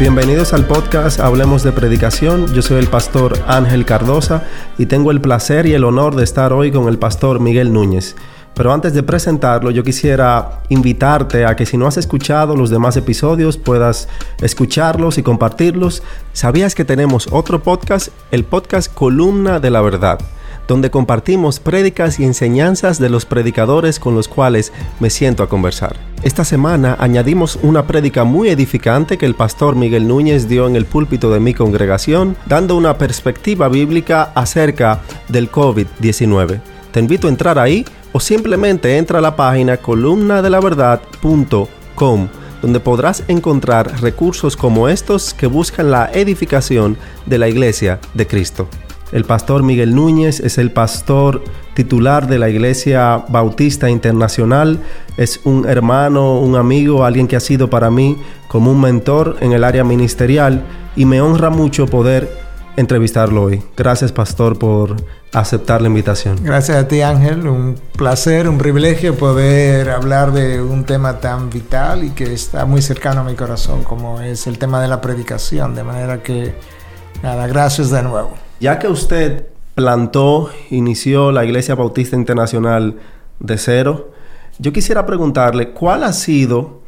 Bienvenidos al podcast Hablemos de Predicación. Yo soy el pastor Ángel Cardosa y tengo el placer y el honor de estar hoy con el pastor Miguel Núñez. Pero antes de presentarlo, yo quisiera invitarte a que si no has escuchado los demás episodios, puedas escucharlos y compartirlos. ¿Sabías que tenemos otro podcast? El podcast Columna de la Verdad donde compartimos prédicas y enseñanzas de los predicadores con los cuales me siento a conversar. Esta semana añadimos una prédica muy edificante que el pastor Miguel Núñez dio en el púlpito de mi congregación, dando una perspectiva bíblica acerca del COVID-19. Te invito a entrar ahí o simplemente entra a la página columnadelaverdad.com donde podrás encontrar recursos como estos que buscan la edificación de la iglesia de Cristo. El pastor Miguel Núñez es el pastor titular de la Iglesia Bautista Internacional. Es un hermano, un amigo, alguien que ha sido para mí como un mentor en el área ministerial y me honra mucho poder entrevistarlo hoy. Gracias, pastor, por aceptar la invitación. Gracias a ti, Ángel. Un placer, un privilegio poder hablar de un tema tan vital y que está muy cercano a mi corazón, como es el tema de la predicación. De manera que, nada, gracias de nuevo. Ya que usted plantó, inició la Iglesia Bautista Internacional de cero, yo quisiera preguntarle cuál ha sido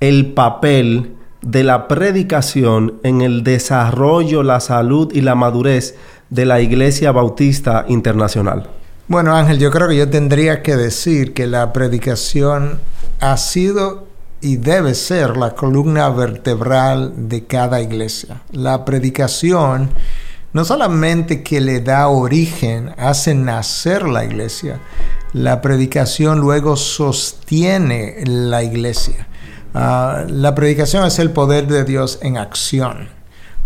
el papel de la predicación en el desarrollo, la salud y la madurez de la Iglesia Bautista Internacional. Bueno, Ángel, yo creo que yo tendría que decir que la predicación ha sido y debe ser la columna vertebral de cada iglesia. La predicación no solamente que le da origen, hace nacer la iglesia, la predicación luego sostiene la iglesia. Ah, la predicación es el poder de Dios en acción.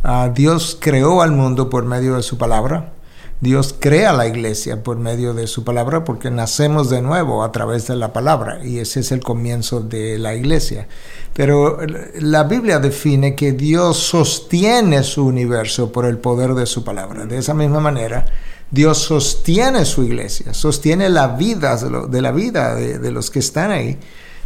Ah, Dios creó al mundo por medio de su palabra. Dios crea la iglesia por medio de su palabra porque nacemos de nuevo a través de la palabra y ese es el comienzo de la iglesia. Pero la Biblia define que Dios sostiene su universo por el poder de su palabra. De esa misma manera, Dios sostiene su iglesia, sostiene la vida de, la vida de, los que están ahí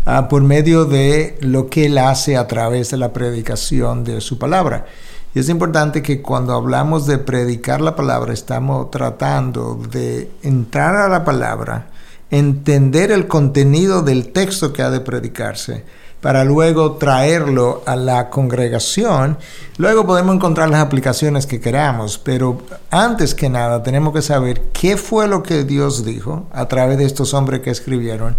ah, por medio de lo que Él hace a través de la predicación de su palabra. Y es importante que cuando hablamos de predicar la palabra, estamos tratando de entrar a la palabra, entender el contenido del texto que ha de predicarse, para luego traerlo a la congregación. Luego podemos encontrar las aplicaciones que queramos, pero antes que nada tenemos que saber qué fue lo que Dios dijo a través de estos hombres que escribieron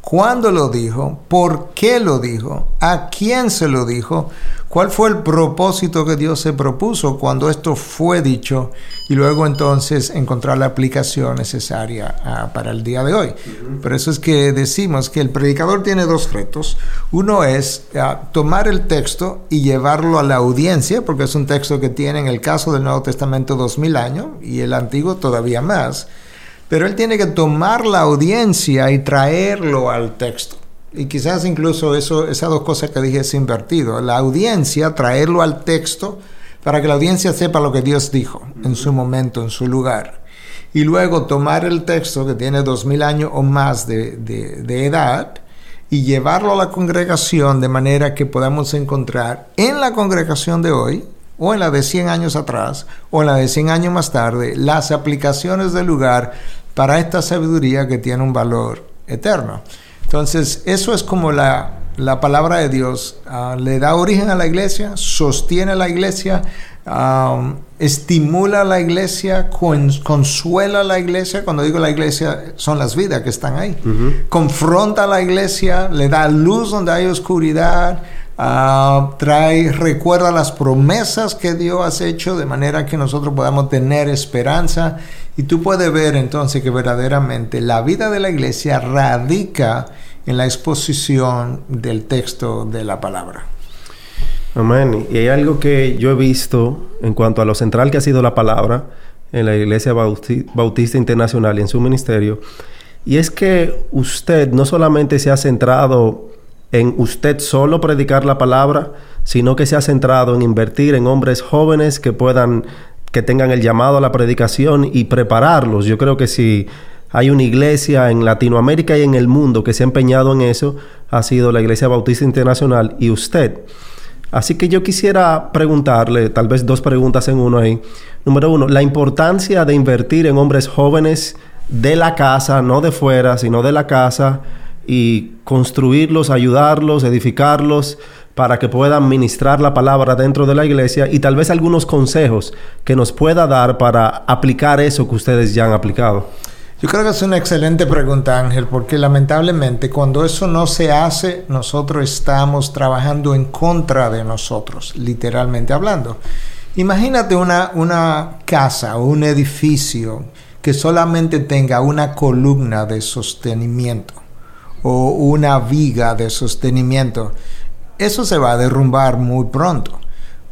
cuándo lo dijo, por qué lo dijo, a quién se lo dijo, cuál fue el propósito que Dios se propuso cuando esto fue dicho y luego entonces encontrar la aplicación necesaria ah, para el día de hoy. Por eso es que decimos que el predicador tiene dos retos. Uno es ah, tomar el texto y llevarlo a la audiencia, porque es un texto que tiene en el caso del Nuevo Testamento dos mil años y el Antiguo todavía más. Pero él tiene que tomar la audiencia y traerlo al texto. Y quizás incluso eso, esas dos cosas que dije es invertido. La audiencia, traerlo al texto para que la audiencia sepa lo que Dios dijo en su momento, en su lugar. Y luego tomar el texto que tiene dos mil años o más de, de edad y llevarlo a la congregación de manera que podamos encontrar en la congregación de hoy o en la de 100 años atrás, o en la de 100 años más tarde, las aplicaciones del lugar para esta sabiduría que tiene un valor eterno. Entonces, eso es como la, la palabra de Dios ah, le da origen a la iglesia, sostiene la iglesia, estimula a la iglesia, consuela a la iglesia. Cuando digo la iglesia, son las vidas que están ahí. Confronta a la iglesia, le da luz donde hay oscuridad, Ah, trae, recuerda las promesas que Dios ha hecho de manera que nosotros podamos tener esperanza y tú puedes ver entonces que verdaderamente la vida de la iglesia radica en la exposición del texto de la palabra. Amén. Y hay algo que yo he visto en cuanto a lo central que ha sido la palabra en la Iglesia Bautista Internacional y en su ministerio, y es que usted no solamente se ha centrado en usted solo predicar la palabra, sino que se ha centrado en invertir en hombres jóvenes que puedan, que tengan el llamado a la predicación y prepararlos. Yo creo que si hay una iglesia en Latinoamérica y en el mundo que se ha empeñado en eso, ha sido la Iglesia Bautista Internacional y usted. Así que yo quisiera preguntarle, tal vez dos preguntas en uno ahí. Número uno, la importancia de invertir en hombres jóvenes de la casa, no de fuera, sino de la casa, y construirlos, ayudarlos, edificarlos, para que puedan ministrar la palabra dentro de la iglesia y tal vez algunos consejos que nos pueda dar para aplicar eso que ustedes ya han aplicado. Yo creo que es una excelente pregunta, Ángel, porque lamentablemente cuando eso no se hace, nosotros estamos trabajando en contra de nosotros, literalmente hablando. Imagínate una, una casa o un edificio que solamente tenga una columna de sostenimiento o una viga de sostenimiento. Eso se va a derrumbar muy pronto.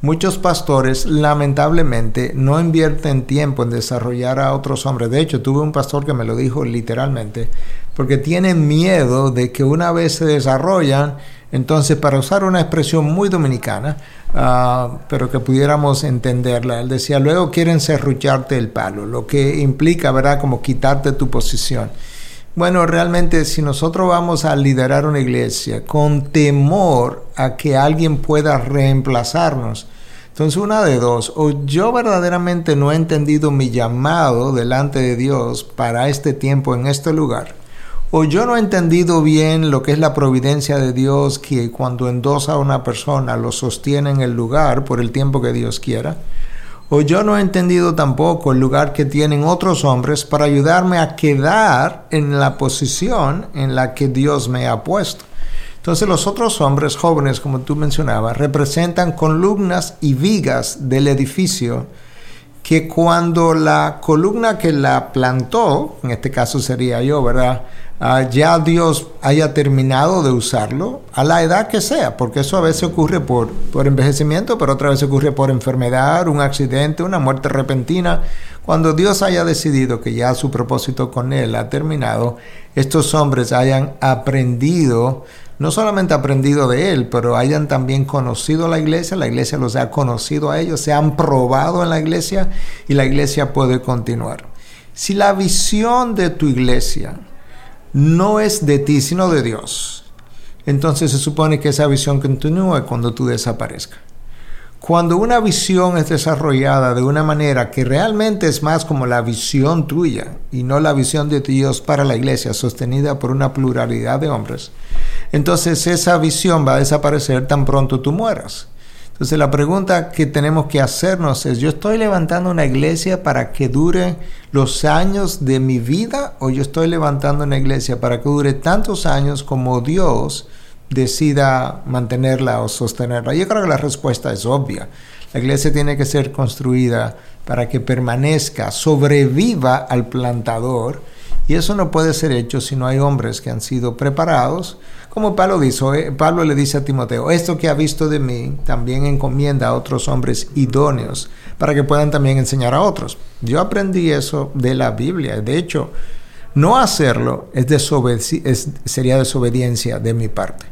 Muchos pastores lamentablemente no invierten tiempo en desarrollar a otros hombres. De hecho, tuve un pastor que me lo dijo literalmente, porque tienen miedo de que una vez se desarrollan, entonces para usar una expresión muy dominicana, ah, pero que pudiéramos entenderla, él decía, luego quieren serrucharte el palo, lo que implica, ¿verdad?, como quitarte tu posición. Bueno, realmente si nosotros vamos a liderar una iglesia con temor a que alguien pueda reemplazarnos, entonces una de dos, o yo verdaderamente no he entendido mi llamado delante de Dios para este tiempo en este lugar, o yo no he entendido bien lo que es la providencia de Dios que cuando endosa a una persona lo sostiene en el lugar por el tiempo que Dios quiera, o yo no he entendido tampoco el lugar que tienen otros hombres para ayudarme a quedar en la posición en la que Dios me ha puesto. Entonces los otros hombres jóvenes, como tú mencionabas, representan columnas y vigas del edificio que cuando la columna que la plantó, en este caso sería yo, ¿verdad? Ah, ya Dios haya terminado de usarlo a la edad que sea, porque eso a veces ocurre por, por envejecimiento, pero otra vez ocurre por enfermedad, un accidente, una muerte repentina. Cuando Dios haya decidido que ya su propósito con él ha terminado, estos hombres hayan aprendido no solamente aprendido de él, pero hayan también conocido la iglesia, la iglesia los ha conocido a ellos, se han probado en la iglesia y la iglesia puede continuar. Si la visión de tu iglesia no es de ti, sino de Dios, entonces se supone que esa visión continúa cuando tú desaparezcas. Cuando una visión es desarrollada de una manera que realmente es más como la visión tuya y no la visión de Dios para la iglesia, sostenida por una pluralidad de hombres, entonces esa visión va a desaparecer tan pronto tú mueras. Entonces la pregunta que tenemos que hacernos es, ¿yo estoy levantando una iglesia para que dure los años de mi vida o yo estoy levantando una iglesia para que dure tantos años como Dios decida mantenerla o sostenerla? Yo creo que la respuesta es obvia. La iglesia tiene que ser construida para que permanezca, sobreviva al plantador y eso no puede ser hecho si no hay hombres que han sido preparados como Pablo, dice, Pablo le dice a Timoteo, esto que ha visto de mí también encomienda a otros hombres idóneos para que puedan también enseñar a otros. Yo aprendí eso de la Biblia. De hecho, no hacerlo es sería desobediencia de mi parte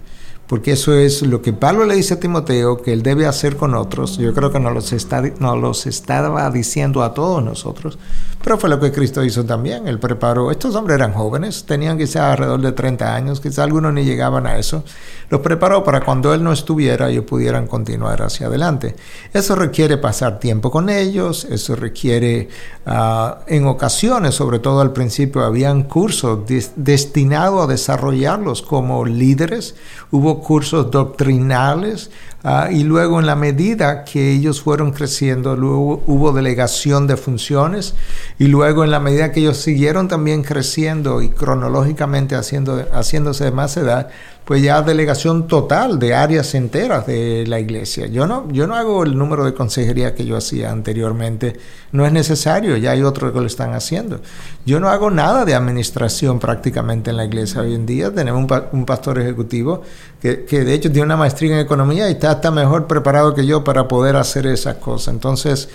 porque eso es lo que Pablo le dice a Timoteo que él debe hacer con otros. Yo creo que nos los, está, nos los estaba diciendo a todos nosotros, pero fue lo que Cristo hizo también. Él preparó, estos hombres eran jóvenes, tenían quizá alrededor de 30 años, quizá algunos ni llegaban a eso. Los preparó para cuando él no estuviera, ellos pudieran continuar hacia adelante. Eso requiere pasar tiempo con ellos, eso requiere, ah, en ocasiones, sobre todo al principio, habían cursos destinados a desarrollarlos como líderes. Hubo cursos doctrinales ah, y luego en la medida que ellos fueron creciendo, luego hubo delegación de funciones y luego en la medida que ellos siguieron también creciendo y cronológicamente haciendo, haciéndose de más edad, pues ya delegación total de áreas enteras de la iglesia. Yo no, yo no hago el número de consejería que yo hacía anteriormente, no es necesario, ya hay otros que lo están haciendo. Yo no hago nada de administración prácticamente en la iglesia hoy en día, tenemos un, pastor ejecutivo que, que, de hecho tiene una maestría en economía y está hasta mejor preparado que yo para poder hacer esas cosas. Entonces,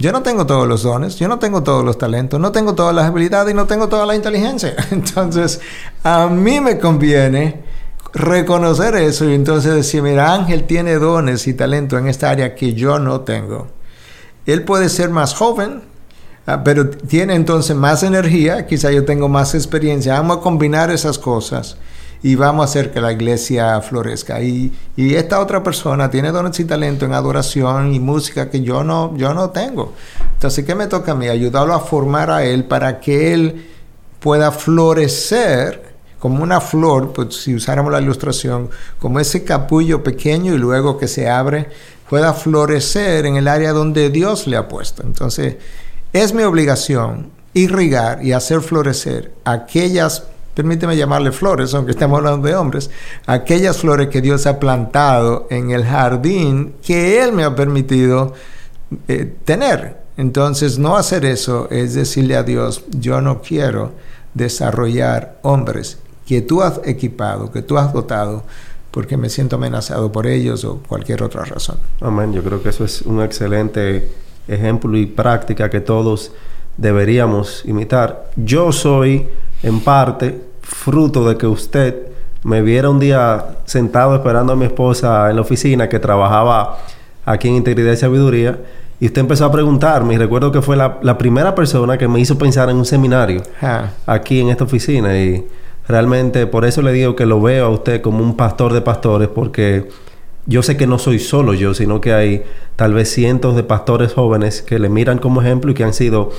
yo no tengo todos los dones, yo no tengo todos los talentos, no tengo todas las habilidades y no tengo toda la inteligencia. Entonces, a mí me conviene reconocer eso y entonces decir, mira, Ángel tiene dones y talento en esta área que yo no tengo. Él puede ser más joven, ah, pero tiene entonces más energía, quizá yo tengo más experiencia. Vamos a combinar esas cosas y vamos a hacer que la iglesia florezca. Y, y, esta otra persona tiene dones y talento en adoración y música que yo no, yo no tengo. Entonces, ¿qué me toca a mí? Ayudarlo a formar a él para que él pueda florecer como una flor, pues si usáramos la ilustración, como ese capullo pequeño y luego que se abre, pueda florecer en el área donde Dios le ha puesto. Entonces, es mi obligación irrigar y hacer florecer aquellas permíteme llamarle flores, aunque estamos hablando de hombres, aquellas flores que Dios ha plantado en el jardín que Él me ha permitido eh, tener. Entonces, no hacer eso es decirle a Dios, yo no quiero desarrollar hombres que tú has equipado, que tú has dotado, porque me siento amenazado por ellos o cualquier otra razón. Amén, yo creo que eso es un excelente ejemplo y práctica que todos deberíamos imitar. Yo soy en parte fruto de que usted me viera un día sentado esperando a mi esposa en la oficina que trabajaba aquí en Integridad y Sabiduría y usted empezó a preguntarme y recuerdo que fue la, primera persona que me hizo pensar en un seminario aquí en esta oficina y realmente por eso le digo que lo veo a usted como un pastor de pastores porque yo sé que no soy solo yo, sino que hay tal vez cientos de pastores jóvenes que le miran como ejemplo y que han sido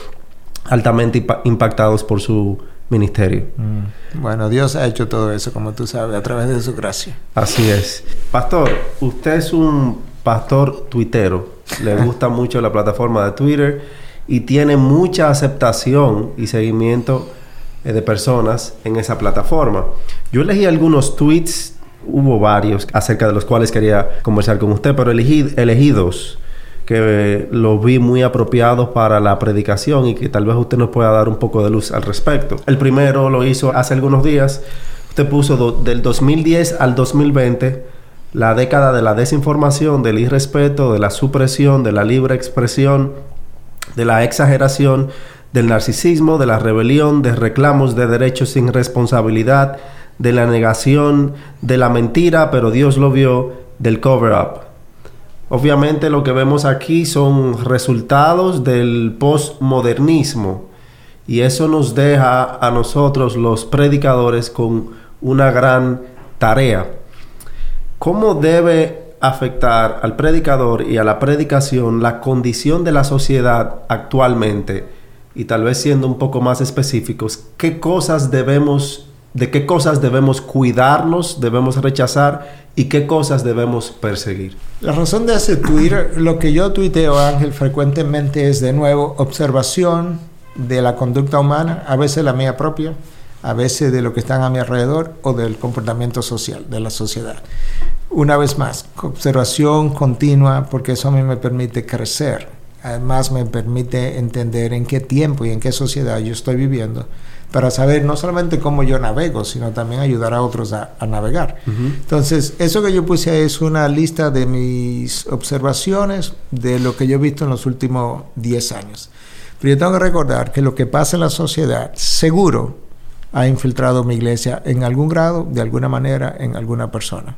altamente impactados por su ministerio. Mm. Bueno, Dios ha hecho todo eso, como tú sabes, a través de su gracia. Así es. Pastor, usted es un pastor tuitero. Le gusta mucho la plataforma de Twitter y tiene mucha aceptación y seguimiento de personas en esa plataforma. Yo elegí algunos tweets, hubo varios acerca de los cuales quería conversar con usted, pero elegí, elegí dos que los vi muy apropiados para la predicación y que tal vez usted nos pueda dar un poco de luz al respecto. El primero lo hizo hace algunos días. Usted puso del 2010 al 2020 la década de la desinformación, del irrespeto, de la supresión, de la libre expresión, de la exageración, del narcisismo, de la rebelión, de reclamos de derechos sin responsabilidad, de la negación, de la mentira, pero Dios lo vio, del cover-up. Obviamente lo que vemos aquí son resultados del postmodernismo y eso nos deja a nosotros los predicadores con una gran tarea. ¿Cómo debe afectar al predicador y a la predicación la condición de la sociedad actualmente? Y tal vez siendo un poco más específicos, ¿qué cosas debemos de qué cosas debemos cuidarnos, debemos rechazar y qué cosas debemos perseguir. La razón de ese Twitter, lo que yo tuiteo, Ángel, frecuentemente es de nuevo observación de la conducta humana, a veces la mía propia, a veces de lo que están a mi alrededor o del comportamiento social, de la sociedad. Una vez más, observación continua porque eso a mí me permite crecer. Además me permite entender en qué tiempo y en qué sociedad yo estoy viviendo para saber no solamente cómo yo navego, sino también ayudar a otros a, navegar. Entonces, eso que yo puse es una lista de mis observaciones de lo que yo he visto en los últimos 10 años. Pero yo tengo que recordar que lo que pasa en la sociedad, seguro, ha infiltrado mi iglesia en algún grado, de alguna manera, en alguna persona.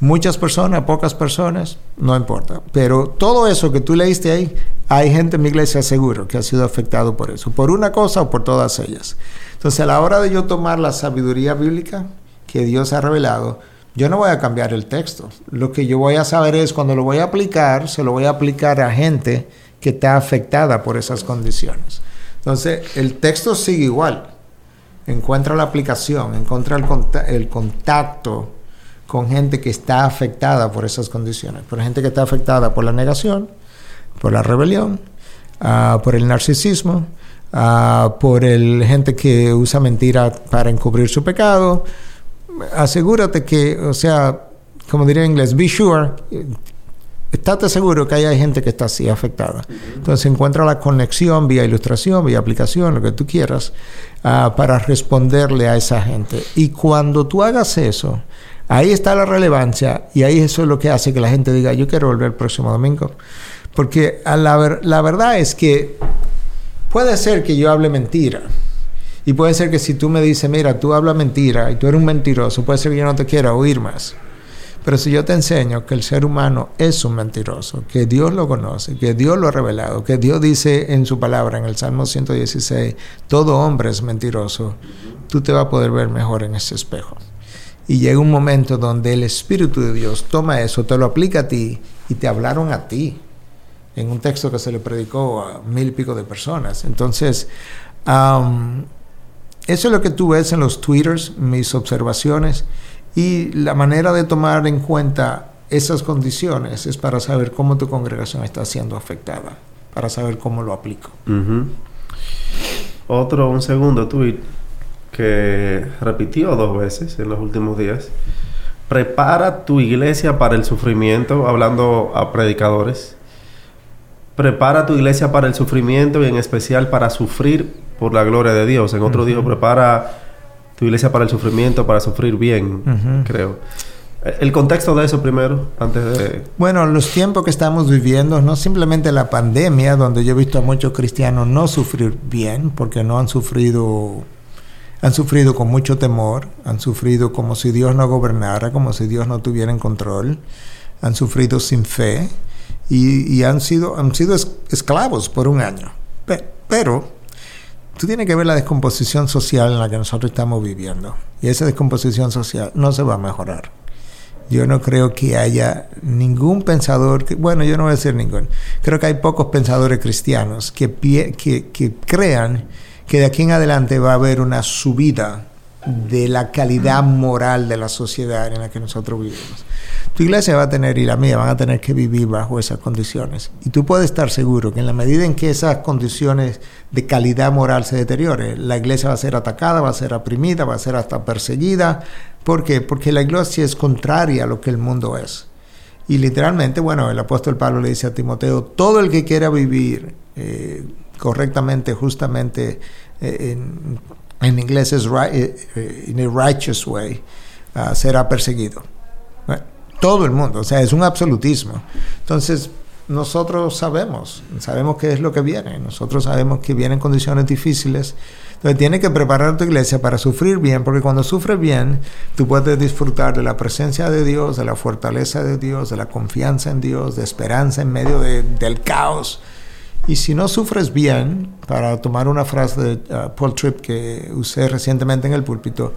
Muchas personas, pocas personas, no importa. Pero todo eso que tú leíste ahí, hay gente en mi iglesia seguro que ha sido afectado por eso, por una cosa o por todas ellas. Entonces, a la hora de yo tomar la sabiduría bíblica que Dios ha revelado, yo no voy a cambiar el texto. Lo que yo voy a saber es cuando lo voy a aplicar, se lo voy a aplicar a gente que está afectada por esas condiciones. Entonces, el texto sigue igual. Encuentra la aplicación, encuentra el, el contacto con gente que está afectada por esas condiciones, por gente que está afectada por la negación, por la rebelión, ah, por el narcisismo, uh, por el gente que usa mentira para encubrir su pecado. Asegúrate que, o sea, como diría en inglés, be sure, estate seguro que hay gente que está así afectada. Entonces encuentra la conexión vía ilustración, vía aplicación, lo que tú quieras, ah, para responderle a esa gente. Y cuando tú hagas eso, Ahí está la relevancia y ahí eso es lo que hace que la gente diga, yo quiero volver el próximo domingo. Porque la, la verdad es que puede ser que yo hable mentira. Y puede ser que si tú me dices, mira, tú hablas mentira y tú eres un mentiroso, puede ser que yo no te quiera oír más. Pero si yo te enseño que el ser humano es un mentiroso, que Dios lo conoce, que Dios lo ha revelado, que Dios dice en su palabra, en el Salmo 116, todo hombre es mentiroso, tú te vas a poder ver mejor en ese espejo. Y llega un momento donde el Espíritu de Dios toma eso, te lo aplica a ti y te hablaron a ti en un texto que se le predicó a mil y pico de personas. Entonces, eso es lo que tú ves en los twitters, mis observaciones, y la manera de tomar en cuenta esas condiciones es para saber cómo tu congregación está siendo afectada, para saber cómo lo aplico. Otro, un segundo tweet que repitió dos veces en los últimos días. Prepara tu iglesia para el sufrimiento, hablando a predicadores. Prepara tu iglesia para el sufrimiento y en especial para sufrir por la gloria de Dios. En otro dijo, prepara tu iglesia para el sufrimiento, para sufrir bien, creo. El contexto de eso primero, antes de... Bueno, los tiempos que estamos viviendo, no simplemente la pandemia, donde yo he visto a muchos cristianos no sufrir bien, porque no han sufrido, han sufrido con mucho temor, han sufrido como si Dios no gobernara, como si Dios no tuviera en control, han sufrido sin fe y, han, sido, han sido esclavos por un año. pero tú tienes que ver la descomposición social en la que nosotros estamos viviendo. Y esa descomposición social no se va a mejorar. Yo no creo que haya ningún pensador, que, bueno, yo no voy a decir ningún, creo que hay pocos pensadores cristianos que, que, que crean que de aquí en adelante va a haber una subida de la calidad moral de la sociedad en la que nosotros vivimos. Tu iglesia va a tener y la mía van a tener que vivir bajo esas condiciones. Y tú puedes estar seguro que en la medida en que esas condiciones de calidad moral se deterioren, la iglesia va a ser atacada, va a ser oprimida, va a ser hasta perseguida. ¿Por qué? Porque la iglesia es contraria a lo que el mundo es. Y literalmente, bueno, el apóstol Pablo le dice a Timoteo, todo el que quiera vivir eh, correctamente, justamente, eh, en, inglés es eh, in a righteous way, ah, será perseguido. Todo el mundo, o sea, es un absolutismo. Entonces, nosotros sabemos, sabemos qué es lo que viene, nosotros sabemos que vienen condiciones difíciles. Entonces, tienes que preparar tu iglesia para sufrir bien, porque cuando sufres bien, tú puedes disfrutar de la presencia de Dios, de la fortaleza de Dios, de la confianza en Dios, de esperanza en medio del caos. Y si no sufres bien, para tomar una frase de uh, Paul Tripp que usé recientemente en el púlpito,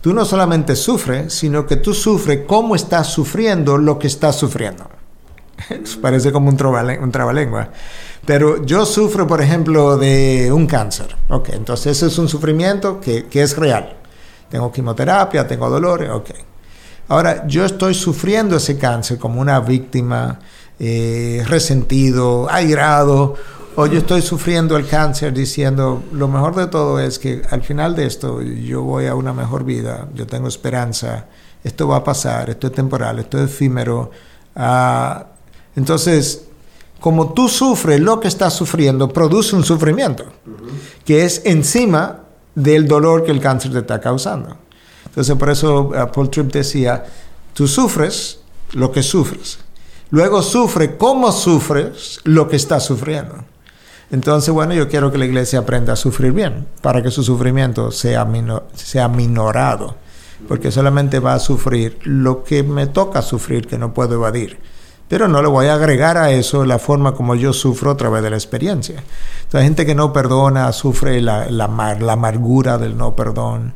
tú no solamente sufres, sino que tú sufres cómo estás sufriendo lo que estás sufriendo. Parece como un, un trabalengua. Pero yo sufro, por ejemplo, de un cáncer. Ok, entonces ese es un sufrimiento que, que es real. Tengo quimioterapia, tengo dolores, ok. Ahora, yo estoy sufriendo ese cáncer como una víctima, eh, resentido, airado, o yo estoy sufriendo el cáncer diciendo, lo mejor de todo es que al final de esto yo voy a una mejor vida, yo tengo esperanza, esto va a pasar, esto es temporal, esto es efímero. Ah, entonces, como tú sufres lo que estás sufriendo, produce un sufrimiento, que es encima del dolor que el cáncer te está causando. Entonces, por eso ah, Paul Tripp decía, tú sufres lo que sufres. Luego sufre cómo sufres lo que estás sufriendo. Entonces, bueno, yo quiero que la iglesia aprenda a sufrir bien, para que su sufrimiento sea, sea minorado, porque solamente va a sufrir lo que me toca sufrir, que no puedo evadir. Pero no le voy a agregar a eso la forma como yo sufro a través de la experiencia. Entonces, gente que no perdona, sufre la, la, la amargura del no perdón,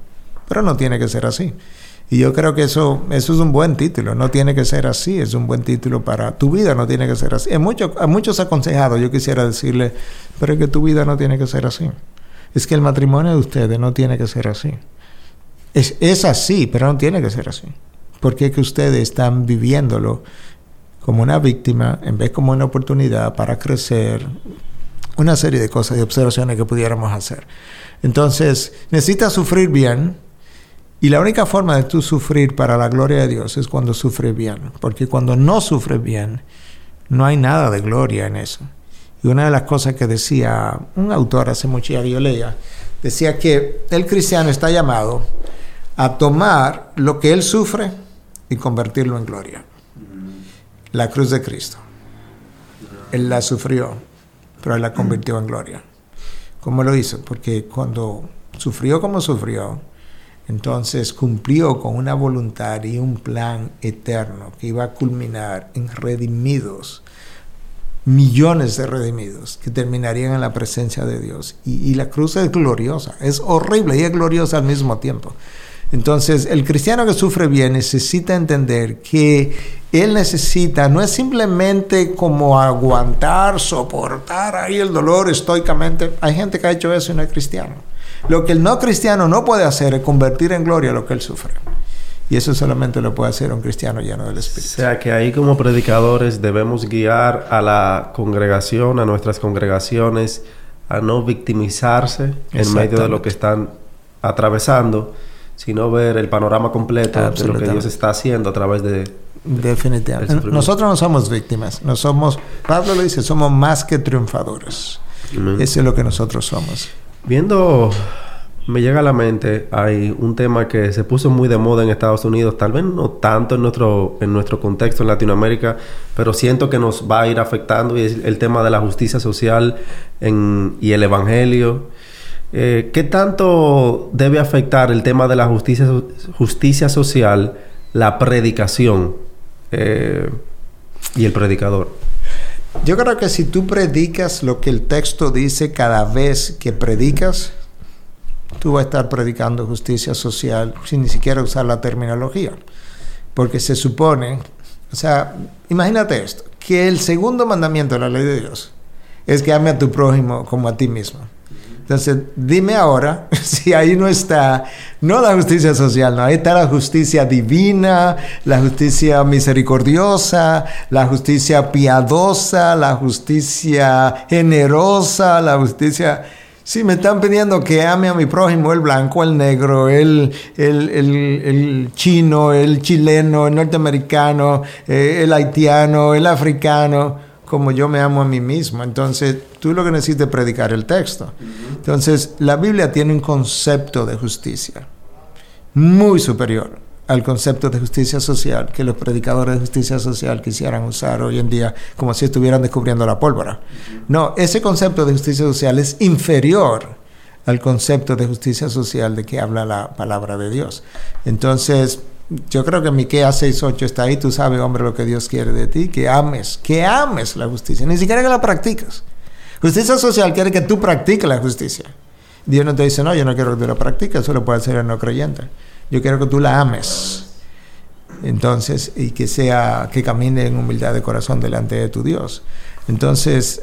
pero no tiene que ser así. Y yo creo que eso, eso es un buen título, no tiene que ser así, es un buen título para tu vida, no tiene que ser así. Mucho, a muchos aconsejados yo quisiera decirle, pero es que tu vida no tiene que ser así. Es que el matrimonio de ustedes no tiene que ser así. Es, es así, pero no tiene que ser así. Porque es que ustedes están viviéndolo como una víctima en vez como una oportunidad para crecer, una serie de cosas y observaciones que pudiéramos hacer. Entonces, necesitas sufrir bien, y la única forma de tú sufrir para la gloria de Dios es cuando sufres bien, porque cuando no sufres bien, no hay nada de gloria en eso. Y una de las cosas que decía un autor hace mucho que yo leía, decía que el cristiano está llamado a tomar lo que él sufre y convertirlo en gloria. La cruz de Cristo. Él la sufrió, pero él la convirtió en gloria. ¿Cómo lo hizo? Porque cuando sufrió como sufrió, entonces cumplió con una voluntad y un plan eterno que iba a culminar en redimidos, millones de redimidos que terminarían en la presencia de Dios. Y, la cruz es gloriosa, es horrible y es gloriosa al mismo tiempo. Entonces, el cristiano que sufre bien necesita entender que él necesita, no es simplemente como aguantar, soportar ahí el dolor estoicamente. Hay gente que ha hecho eso y no es cristiano. Lo que el no cristiano no puede hacer es convertir en gloria lo que él sufre. Y eso solamente lo puede hacer un cristiano lleno del Espíritu. O sea que ahí como predicadores debemos guiar a la congregación, a nuestras congregaciones, a no victimizarse en medio de lo que están atravesando, sino ver el panorama completo de lo que Dios está haciendo a través de... Definitivamente. Nosotros no somos víctimas, no somos, Pablo lo dice, somos más que triunfadores. Eso es lo que nosotros somos. Viendo me llega a la mente, hay un tema que se puso muy de moda en Estados Unidos, tal vez no tanto en nuestro, en nuestro contexto en Latinoamérica, pero siento que nos va a ir afectando y es el tema de la justicia social y el Evangelio. Eh, ¿Qué tanto debe afectar el tema de la justicia, justicia social, la predicación eh, y el predicador? Yo creo que si tú predicas lo que el texto dice cada vez que predicas, tú vas a estar predicando justicia social sin ni siquiera usar la terminología. Porque se supone, o sea, imagínate esto, que el segundo mandamiento de la ley de Dios es que ame a tu prójimo como a ti mismo. Entonces, dime ahora si ahí no está, no la justicia social, no, ahí está la justicia divina, la justicia misericordiosa, la justicia piadosa, la justicia generosa, la justicia Sí, me están pidiendo que ame a mi prójimo, el blanco, el negro, el, el, chino, el chileno, el norteamericano, eh, el haitiano, el africano, como yo me amo a mí mismo. Entonces, tú lo que necesitas es predicar el texto. Entonces, la Biblia tiene un concepto de justicia muy superior al concepto de justicia social que los predicadores de justicia social quisieran usar hoy en día como si estuvieran descubriendo la pólvora. No, ese concepto de justicia social es inferior al concepto de justicia social de que habla la palabra de Dios. Entonces, yo creo que Miqueas 6.8 está ahí, tú sabes, hombre, lo que Dios quiere de ti, que ames, que ames la justicia, ni siquiera que la practicas. Justicia social quiere que tú practiques la justicia. Dios no te dice, no, yo no quiero que tú la practiques, eso lo puede hacer el no creyente. Yo quiero que tú la ames. Entonces, y que sea, que camine en humildad de corazón delante de tu Dios. Entonces,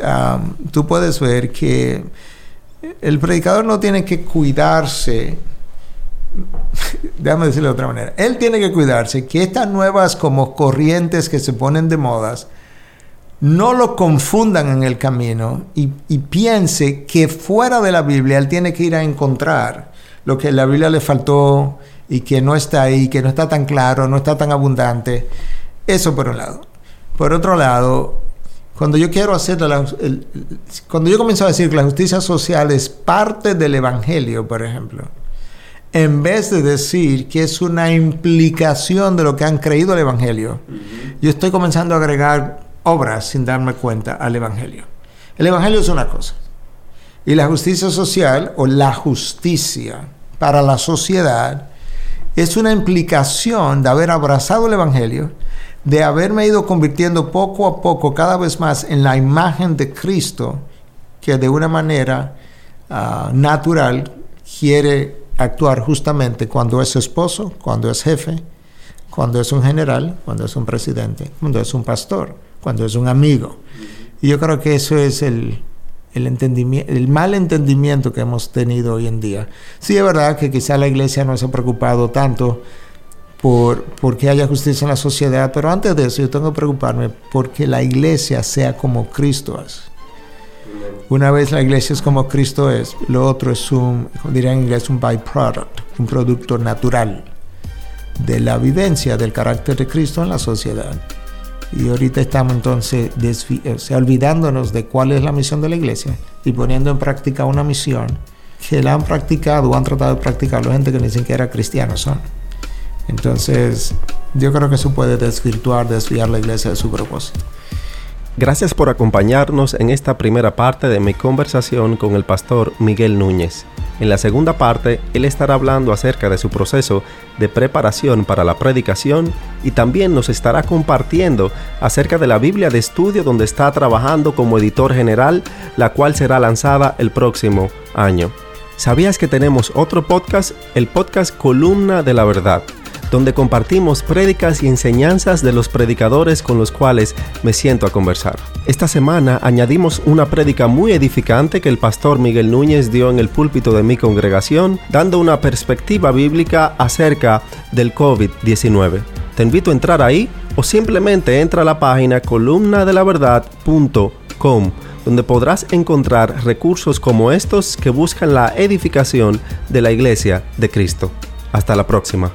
tú puedes ver que el predicador no tiene que cuidarse, déjame decirlo de otra manera, él tiene que cuidarse que estas nuevas como corrientes que se ponen de modas, no lo confundan en el camino y, piense que fuera de la Biblia él tiene que ir a encontrar lo que la Biblia le faltó y que no está ahí, que no está tan claro, no está tan abundante. Eso por un lado. Por otro lado, cuando yo quiero hacer cuando yo comienzo a decir que la justicia social es parte del evangelio, por ejemplo, en vez de decir que es una implicación de lo que han creído el evangelio, yo estoy comenzando a agregar obras sin darme cuenta al evangelio. El evangelio es una cosa. Y la justicia social o la justicia para la sociedad es una implicación de haber abrazado el Evangelio, de haberme ido convirtiendo poco a poco cada vez más en la imagen de Cristo, que de una manera ah, natural quiere actuar justamente cuando es esposo, cuando es jefe, cuando es un general, cuando es un presidente, cuando es un pastor, cuando es un amigo. Y yo creo que eso es el, mal entendimiento que hemos tenido hoy en día. Sí es verdad que quizá la iglesia no se ha preocupado tanto por, por que haya justicia en la sociedad, pero antes de eso yo tengo que preocuparme porque la iglesia sea como Cristo es. Una vez la iglesia es como Cristo es, lo otro es un, diría en inglés, un byproduct, un producto natural de la vivencia del carácter de Cristo en la sociedad. Y ahorita estamos entonces olvidándonos de cuál es la misión de la iglesia y poniendo en práctica una misión que la han practicado o han tratado de practicar la gente que ni siquiera cristianos son. Entonces, yo creo que eso puede desvirtuar, desviar la iglesia de su propósito. Gracias por acompañarnos en esta primera parte de mi conversación con el pastor Miguel Núñez. En la segunda parte, él estará hablando acerca de su proceso de preparación para la predicación y también nos estará compartiendo acerca de la Biblia de estudio donde está trabajando como editor general, la cual será lanzada el próximo año. ¿Sabías que tenemos otro podcast? El podcast Columna de la Verdad donde compartimos prédicas y enseñanzas de los predicadores con los cuales me siento a conversar. Esta semana añadimos una prédica muy edificante que el pastor Miguel Núñez dio en el púlpito de mi congregación, dando una perspectiva bíblica acerca del COVID-19. Te invito a entrar ahí o simplemente entra a la página columnadelaverdad.com donde podrás encontrar recursos como estos que buscan la edificación de la iglesia de Cristo. Hasta la próxima.